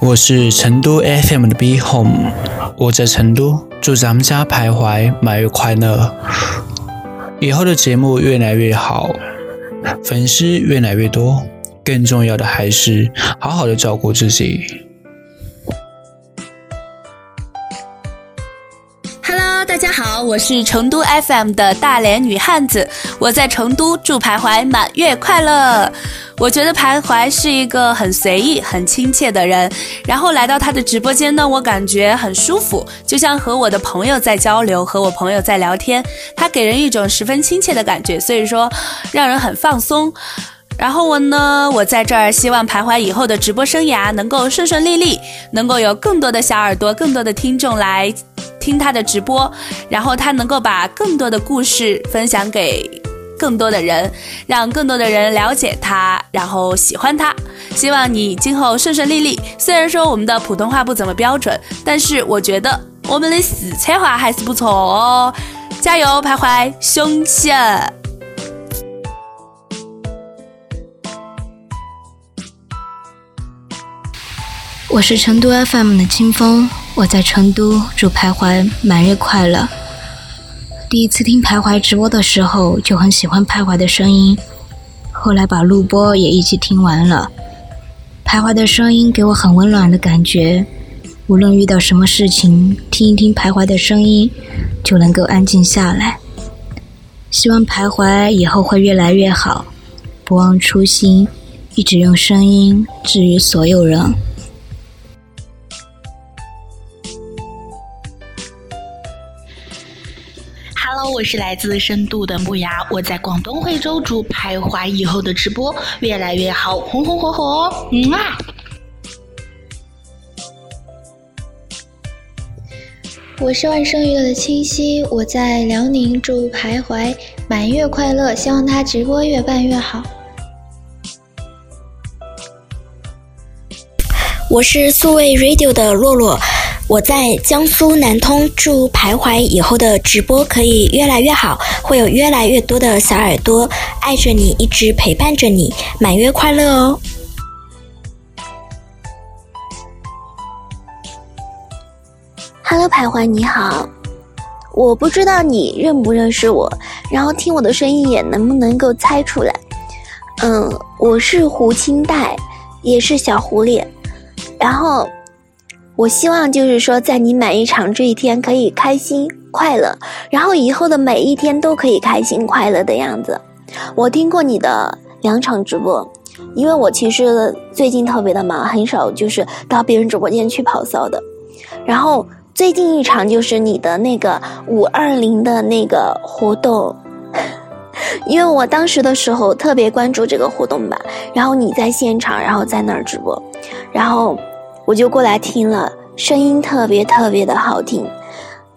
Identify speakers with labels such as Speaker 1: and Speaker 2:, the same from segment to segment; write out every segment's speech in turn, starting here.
Speaker 1: 我是成都 FM 的 B Home，我在成都，祝咱们家徘徊满月快乐，以后的节目越来越好，粉丝越来越多，更重要的还是好好的照顾自己。
Speaker 2: Hello，大家好，我是成都 FM 的大连女汉子，我在成都，祝徘徊满月快乐。我觉得徘徊是一个很随意、很亲切的人，然后来到他的直播间呢，我感觉很舒服，就像和我的朋友在交流，和我朋友在聊天，他给人一种十分亲切的感觉，所以说让人很放松。然后我呢，我在这儿希望徘徊以后的直播生涯能够顺顺利利，能够有更多的小耳朵、更多的听众来。听他的直播，然后他能够把更多的故事分享给更多的人，让更多的人了解他，然后喜欢他。希望你今后顺顺利利。虽然说我们的普通话不怎么标准，但是我觉得我们的四川话还是不错哦。加油，徘徊，雄起！
Speaker 3: 我是成都 FM 的清风。我在成都，祝徘徊满月快乐。第一次听徘徊直播的时候，就很喜欢徘徊的声音，后来把录播也一起听完了。徘徊的声音给我很温暖的感觉，无论遇到什么事情，听一听徘徊的声音，就能够安静下来。希望徘徊以后会越来越好，不忘初心，一直用声音治愈所有人。
Speaker 4: 我是来自深度的木牙，我在广东惠州，祝徘徊以后的直播越来越好，红红火火哦！嗯啊。
Speaker 5: 我是万生娱乐的清晰，我在辽宁，祝徘徊满月快乐，希望他直播越办越好。
Speaker 6: 我是素未 Radio 的洛洛。我在江苏南通，祝徘徊以后的直播可以越来越好，会有越来越多的小耳朵爱着你，一直陪伴着你，满月快乐哦
Speaker 7: ！Hello，徘徊你好，我不知道你认不认识我，然后听我的声音也能不能够猜出来？嗯，我是胡清代，也是小狐狸，然后。我希望就是说，在你满一场这一天可以开心快乐，然后以后的每一天都可以开心快乐的样子。我听过你的两场直播，因为我其实最近特别的忙，很少就是到别人直播间去跑骚的。然后最近一场就是你的那个五二零的那个活动，因为我当时的时候特别关注这个活动吧，然后你在现场，然后在那儿直播，然后。我就过来听了，声音特别特别的好听。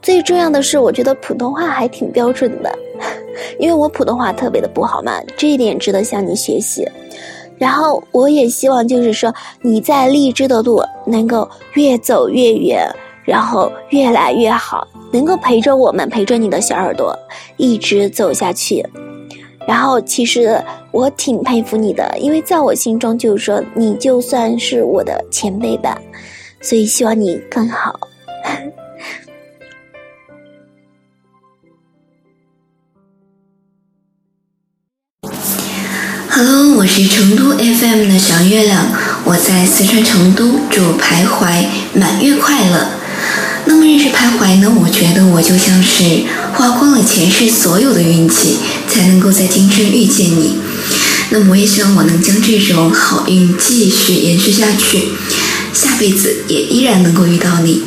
Speaker 7: 最重要的是，我觉得普通话还挺标准的，因为我普通话特别的不好嘛，这一点值得向你学习。然后我也希望就是说你在荔枝的路能够越走越远，然后越来越好，能够陪着我们，陪着你的小耳朵一直走下去。然后其实我挺佩服你的，因为在我心中就是说你就算是我的前辈吧，所以希望你更好。
Speaker 8: Hello，我是成都 FM 的小月亮，我在四川成都，祝徘徊满月快乐。那么认识徘徊呢？我觉得我就像是花光了前世所有的运气，才能够在今生遇见你。那么我也希望我能将这种好运继续延续下去，下辈子也依然能够遇到你。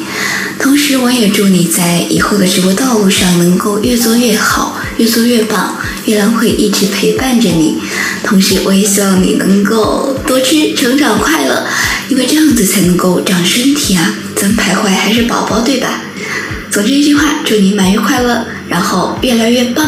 Speaker 8: 同时，我也祝你在以后的直播道路上能够越做越好，越做越棒。月亮会一直陪伴着你。同时，我也希望你能够多吃，成长快乐，因为这样子才能够长身体啊。咱们徘徊还是宝宝，对吧？总之一句话，祝你满月快乐，然后越来越棒。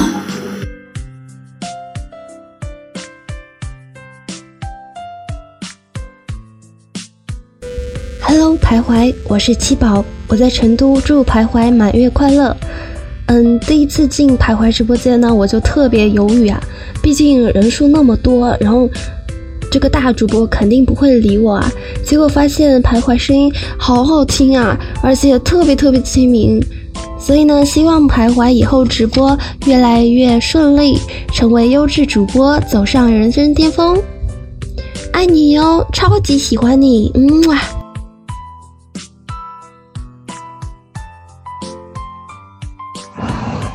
Speaker 9: Hello，徘徊，我是七宝。我在成都，祝徘徊满月快乐。嗯，第一次进徘徊直播间呢，我就特别犹豫啊，毕竟人数那么多，然后这个大主播肯定不会理我啊。结果发现徘徊声音好好听啊，而且特别特别亲民。所以呢，希望徘徊以后直播越来越顺利，成为优质主播，走上人生巅峰。爱你哟，超级喜欢你，嗯哇！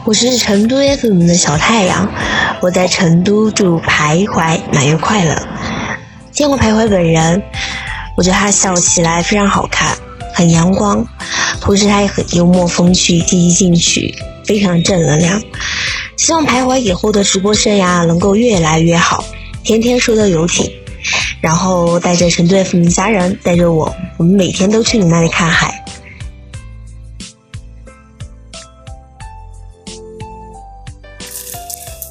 Speaker 10: 我是成都 FM 的小太阳，我在成都祝徘徊满月快乐。见过徘徊本人，我觉得他笑起来非常好看，很阳光。同时，他也很幽默风趣、积极进取，非常正能量。希望徘徊以后的直播生涯能够越来越好，天天收到游艇，然后带着成都 FM 的家人，带着我，我们每天都去你那里看海。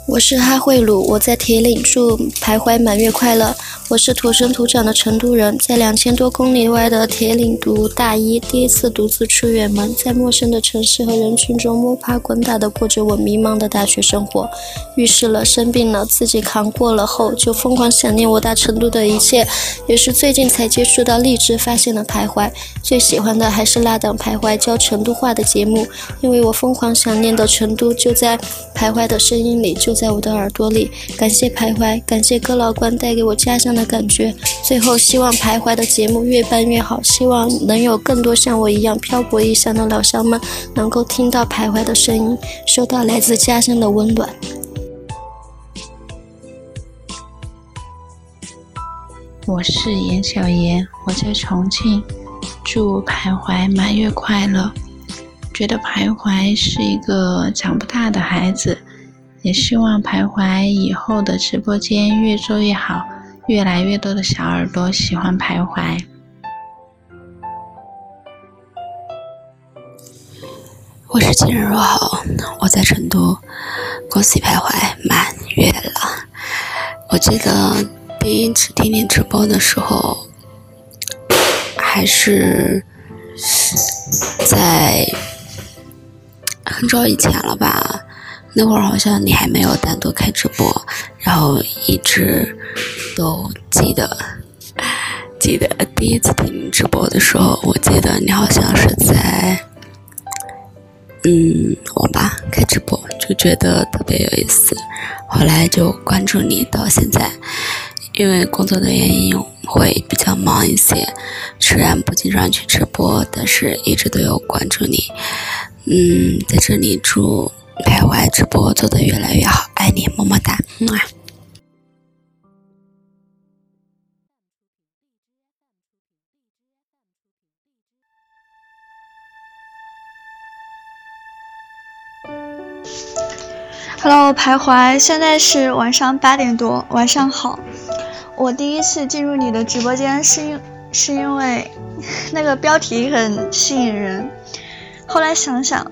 Speaker 11: 我是哈慧鲁，我在铁岭，祝徘徊满月快乐。我是土生土长的成都人，在两千多公里外的铁岭读大一，第一次独自出远门，在陌生的城市和人群中摸爬滚打的过着我迷茫的大学生活。遇事了，生病了，自己扛过了后，就疯狂想念我大成都的一切。也是最近才接触到励志，发现了徘徊。最喜欢的还是拉档徘徊教成都话的节目，因为我疯狂想念的成都就在徘徊的声音里，就在我的耳朵里。感谢徘徊，感谢哥老关带给我家乡。的感觉。最后，希望徘徊的节目越办越好，希望能有更多像我一样漂泊异乡的老乡们能够听到徘徊的声音，收到来自家乡的温暖。
Speaker 4: 我是严小妍，我在重庆，祝徘徊满月快乐。觉得徘徊是一个长不大的孩子，也希望徘徊以后的直播间越做越好。越来越多的小耳朵喜欢徘徊。
Speaker 12: 我是今日若好，我在成都，恭喜徘徊满月了。我记得第一次听你直播的时候，还是在很早以前了吧？那会儿好像你还没有单独开直播，然后一直。都记得，记得第一次听你直播的时候，我记得你好像是在，嗯，网吧开直播，就觉得特别有意思。后来就关注你到现在，因为工作的原因会比较忙一些，虽然不经常去直播，但是一直都有关注你。嗯，在这里祝徘徊直播做的越来越好，爱你，么么哒，嗯。
Speaker 13: Hello，徘徊，现在是晚上八点多，晚上好。我第一次进入你的直播间是因是因为那个标题很吸引人，后来想想，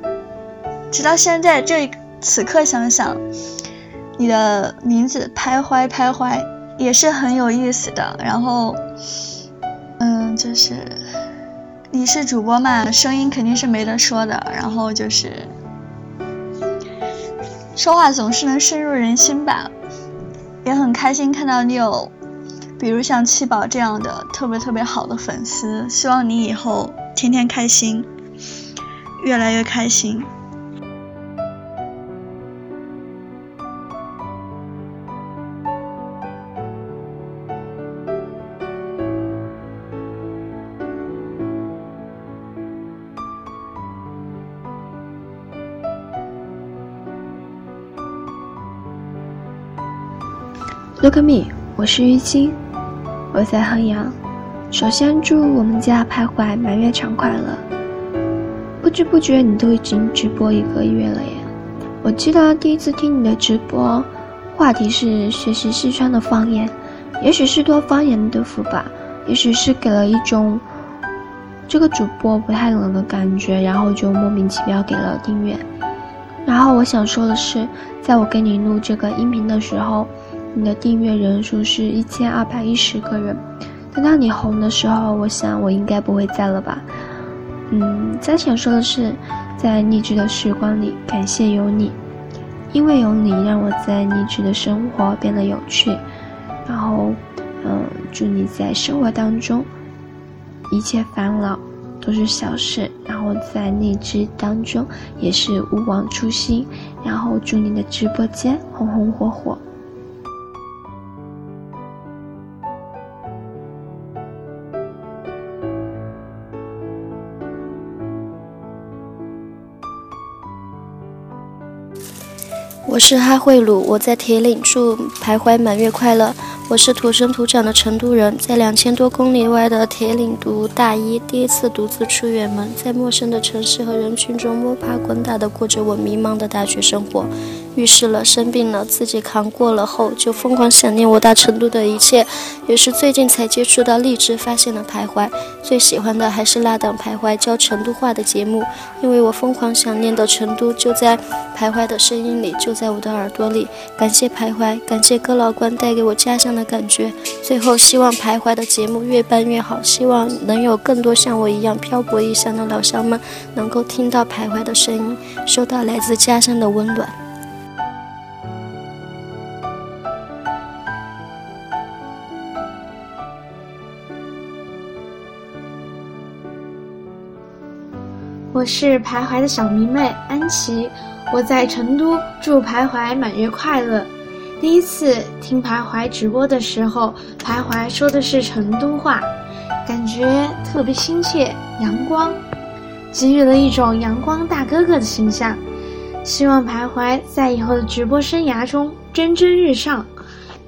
Speaker 13: 直到现在这此刻想想，你的名字徘徊徘徊也是很有意思的。然后，嗯，就是你是主播嘛，声音肯定是没得说的。然后就是。说话总是能深入人心吧，也很开心看到你有，比如像七宝这样的特别特别好的粉丝，希望你以后天天开心，越来越开心。
Speaker 9: Look at me，我是玉清，我在衡阳。首先祝我们家徘徊满月场快乐。不知不觉你都已经直播一个月了耶。我记得第一次听你的直播，话题是学习四川的方言，也许是多方言的福吧，也许是给了一种这个主播不太冷的感觉，然后就莫名其妙给了订阅。然后我想说的是，在我给你录这个音频的时候。你的订阅人数是一千二百一十个人，等到你红的时候，我想我应该不会在了吧。嗯，再想说的是，在励志的时光里，感谢有你，因为有你，让我在励志的生活变得有趣。然后，嗯，祝你在生活当中一切烦恼都是小事，然后在励志当中也是勿忘初心，然后祝你的直播间红红火火。
Speaker 11: 我是哈慧鲁，我在铁岭，祝徘徊满月快乐。我是土生土长的成都人，在两千多公里外的铁岭读大一，第一次独自出远门，在陌生的城市和人群中摸爬滚打的过着我迷茫的大学生活。遇事了，生病了，自己扛过了后，就疯狂想念我大成都的一切。也是最近才接触到荔枝，发现了徘徊，最喜欢的还是那档徘徊教成都话的节目，因为我疯狂想念的成都就在徘徊的声音里，就在我的耳朵里。感谢徘徊，感谢哥老关带给我家乡的感觉。最后，希望徘徊的节目越办越好，希望能有更多像我一样漂泊异乡的老乡们能够听到徘徊的声音，收到来自家乡的温暖。
Speaker 14: 我是徘徊的小迷妹安琪，我在成都，祝徘徊满月快乐。第一次听徘徊直播的时候，徘徊说的是成都话，感觉特别亲切、阳光，给予了一种阳光大哥哥的形象。希望徘徊在以后的直播生涯中蒸蒸日上，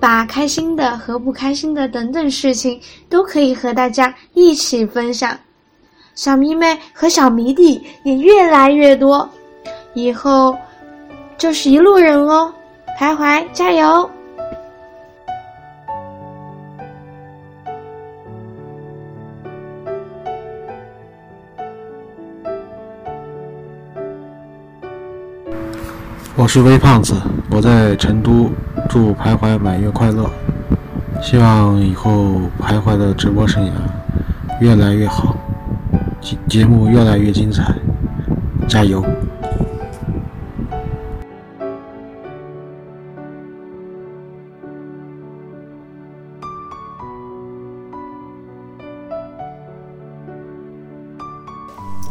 Speaker 14: 把开心的和不开心的等等事情都可以和大家一起分享。小迷妹和小迷弟也越来越多，以后就是一路人哦！徘徊加油
Speaker 15: 我是微胖子，我在成都，祝徘徊满月快乐，希望以后徘徊的直播生涯越来越好。节目越来越精彩，加油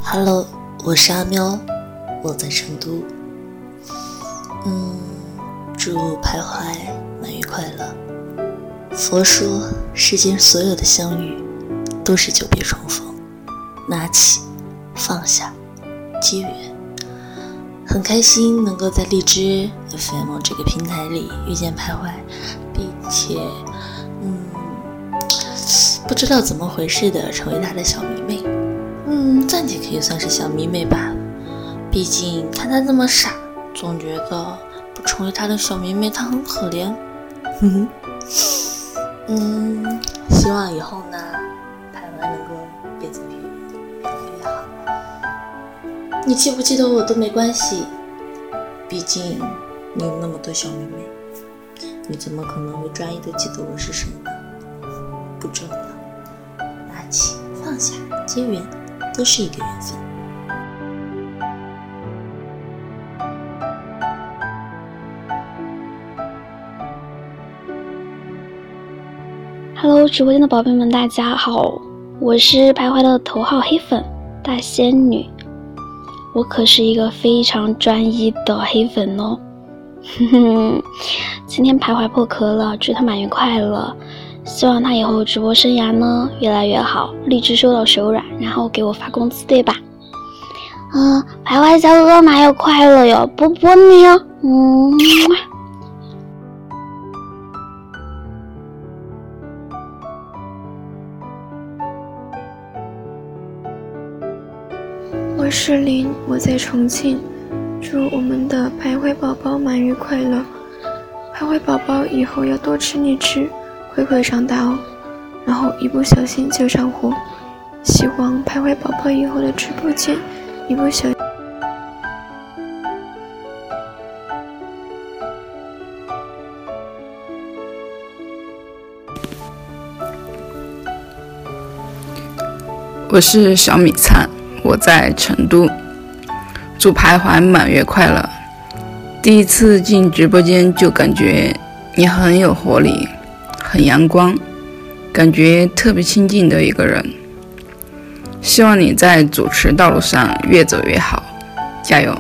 Speaker 16: ！Hello，我是阿喵，我在成都。嗯，祝徘徊满月快乐。佛说，世间所有的相遇，都是久别重逢。拿起，放下，机缘。很开心能够在荔枝 FM 这个平台里遇见徘徊，并且，嗯，不知道怎么回事的成为他的小迷妹。嗯，暂且可以算是小迷妹吧。毕竟看他这么傻，总觉得不成为他的小迷妹他很可怜。嗯，希望以后呢，你记不记得我都没关系，毕竟你有那么多小妹妹，你怎么可能会专一的记得我是谁呢？不重要，拿起放下结缘，都是一个缘分。
Speaker 3: Hello，直播间的宝贝们，大家好，我是徘徊的头号黑粉大仙女。我可是一个非常专一的黑粉哦，哼哼，今天徘徊破壳了，祝他满月快乐，希望他以后直播生涯呢越来越好，荔枝收到手软，然后给我发工资，对吧？嗯，徘徊小哥哥满月快乐哟，波波你哦，嗯。
Speaker 9: 是林，我在重庆，祝我们的徘徊宝宝满月快乐。徘徊宝宝以后要多吃荔枝，快快长大哦，然后一不小心就上火。希望徘徊宝宝以后的直播间一不小。
Speaker 17: 我是小米灿。我在成都，祝徘徊满月快乐。第一次进直播间就感觉你很有活力，很阳光，感觉特别亲近的一个人。希望你在主持道路上越走越好，加油！